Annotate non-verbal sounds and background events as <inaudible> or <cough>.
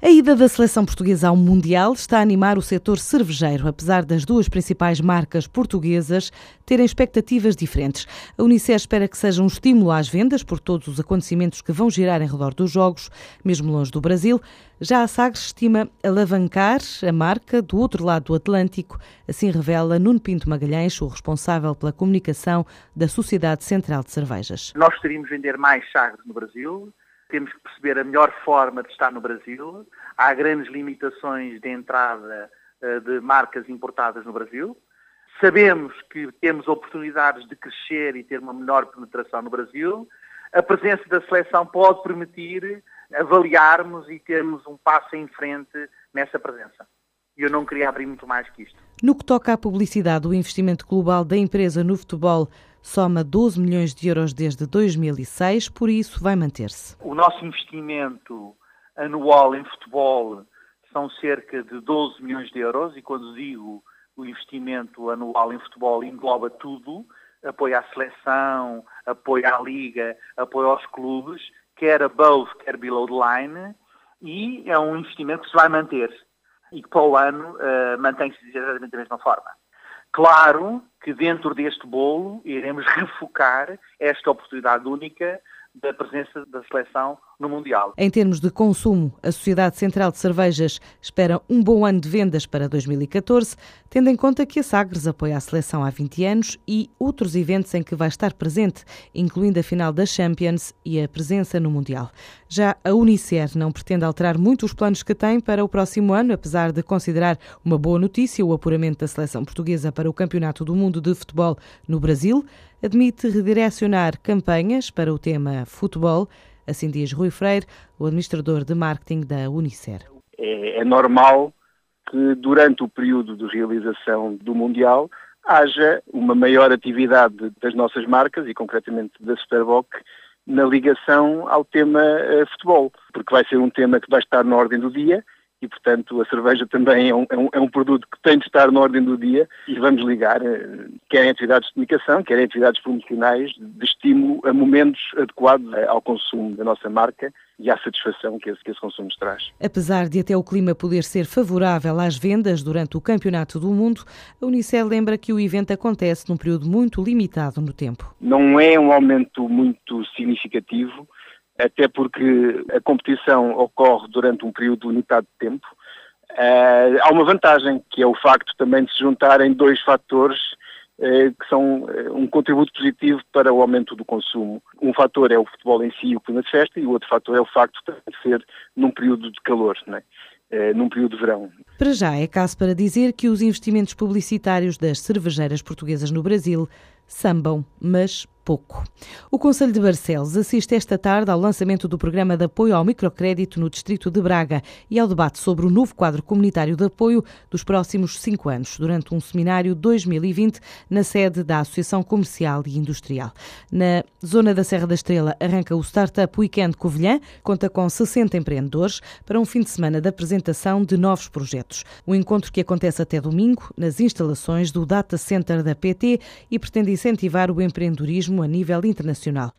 A ida da seleção portuguesa ao Mundial está a animar o setor cervejeiro, apesar das duas principais marcas portuguesas terem expectativas diferentes. A Unicef espera que seja um estímulo às vendas por todos os acontecimentos que vão girar em redor dos Jogos, mesmo longe do Brasil. Já a Sagres estima alavancar a marca do outro lado do Atlântico, assim revela Nuno Pinto Magalhães, o responsável pela comunicação da Sociedade Central de Cervejas. Nós gostaríamos vender mais Sagres no Brasil, temos que perceber a melhor forma de estar no Brasil. Há grandes limitações de entrada uh, de marcas importadas no Brasil. Sabemos que temos oportunidades de crescer e ter uma menor penetração no Brasil. A presença da seleção pode permitir avaliarmos e termos um passo em frente nessa presença. E eu não queria abrir muito mais que isto. No que toca à publicidade, o investimento global da empresa no futebol soma 12 milhões de euros desde 2006, por isso vai manter-se. O nosso investimento anual em futebol são cerca de 12 milhões de euros e quando digo o investimento anual em futebol engloba tudo, apoio à seleção, apoio à liga, apoio aos clubes, quer above, quer below the line, e é um investimento que se vai manter e que para o ano uh, mantém-se exatamente da mesma forma. Claro que dentro deste bolo iremos <laughs> refocar esta oportunidade única da presença da seleção no Mundial. Em termos de consumo, a Sociedade Central de Cervejas espera um bom ano de vendas para 2014, tendo em conta que a Sagres apoia a seleção há 20 anos e outros eventos em que vai estar presente, incluindo a final da Champions e a presença no Mundial. Já a Unicer não pretende alterar muito os planos que tem para o próximo ano, apesar de considerar uma boa notícia o apuramento da seleção portuguesa para o Campeonato do Mundo de Futebol no Brasil. Admite redirecionar campanhas para o tema futebol Assim diz Rui Freire, o administrador de marketing da Unicer. É, é normal que durante o período de realização do Mundial haja uma maior atividade das nossas marcas e concretamente da Superboc na ligação ao tema uh, futebol, porque vai ser um tema que vai estar na ordem do dia e, portanto, a cerveja também é um, é um, é um produto que tem de estar na ordem do dia e vamos ligar, eh, quer em atividades de comunicação, quer em atividades promocionais, de estímulo a momentos adequados eh, ao consumo da nossa marca e à satisfação que esse, que esse consumo nos traz. Apesar de até o clima poder ser favorável às vendas durante o Campeonato do Mundo, a Unicel lembra que o evento acontece num período muito limitado no tempo. Não é um aumento muito significativo, até porque a competição ocorre durante um período limitado de tempo. Uh, há uma vantagem, que é o facto também de se juntarem dois fatores uh, que são uh, um contributo positivo para o aumento do consumo. Um fator é o futebol em si, o clima de festa, e o outro fator é o facto de ser num período de calor, né? num período de verão. Para já é caso para dizer que os investimentos publicitários das cervejeiras portuguesas no Brasil sambam, mas pouco. O Conselho de Barcelos assiste esta tarde ao lançamento do programa de apoio ao microcrédito no Distrito de Braga e ao debate sobre o novo quadro comunitário de apoio dos próximos cinco anos, durante um seminário 2020 na sede da Associação Comercial e Industrial. Na zona da Serra da Estrela arranca o Startup Weekend Covilhã, conta com 60 empreendedores para um fim de semana de apresentação de novos projetos. O encontro que acontece até domingo nas instalações do Data Center da PT e pretende incentivar o empreendedorismo a nível internacional.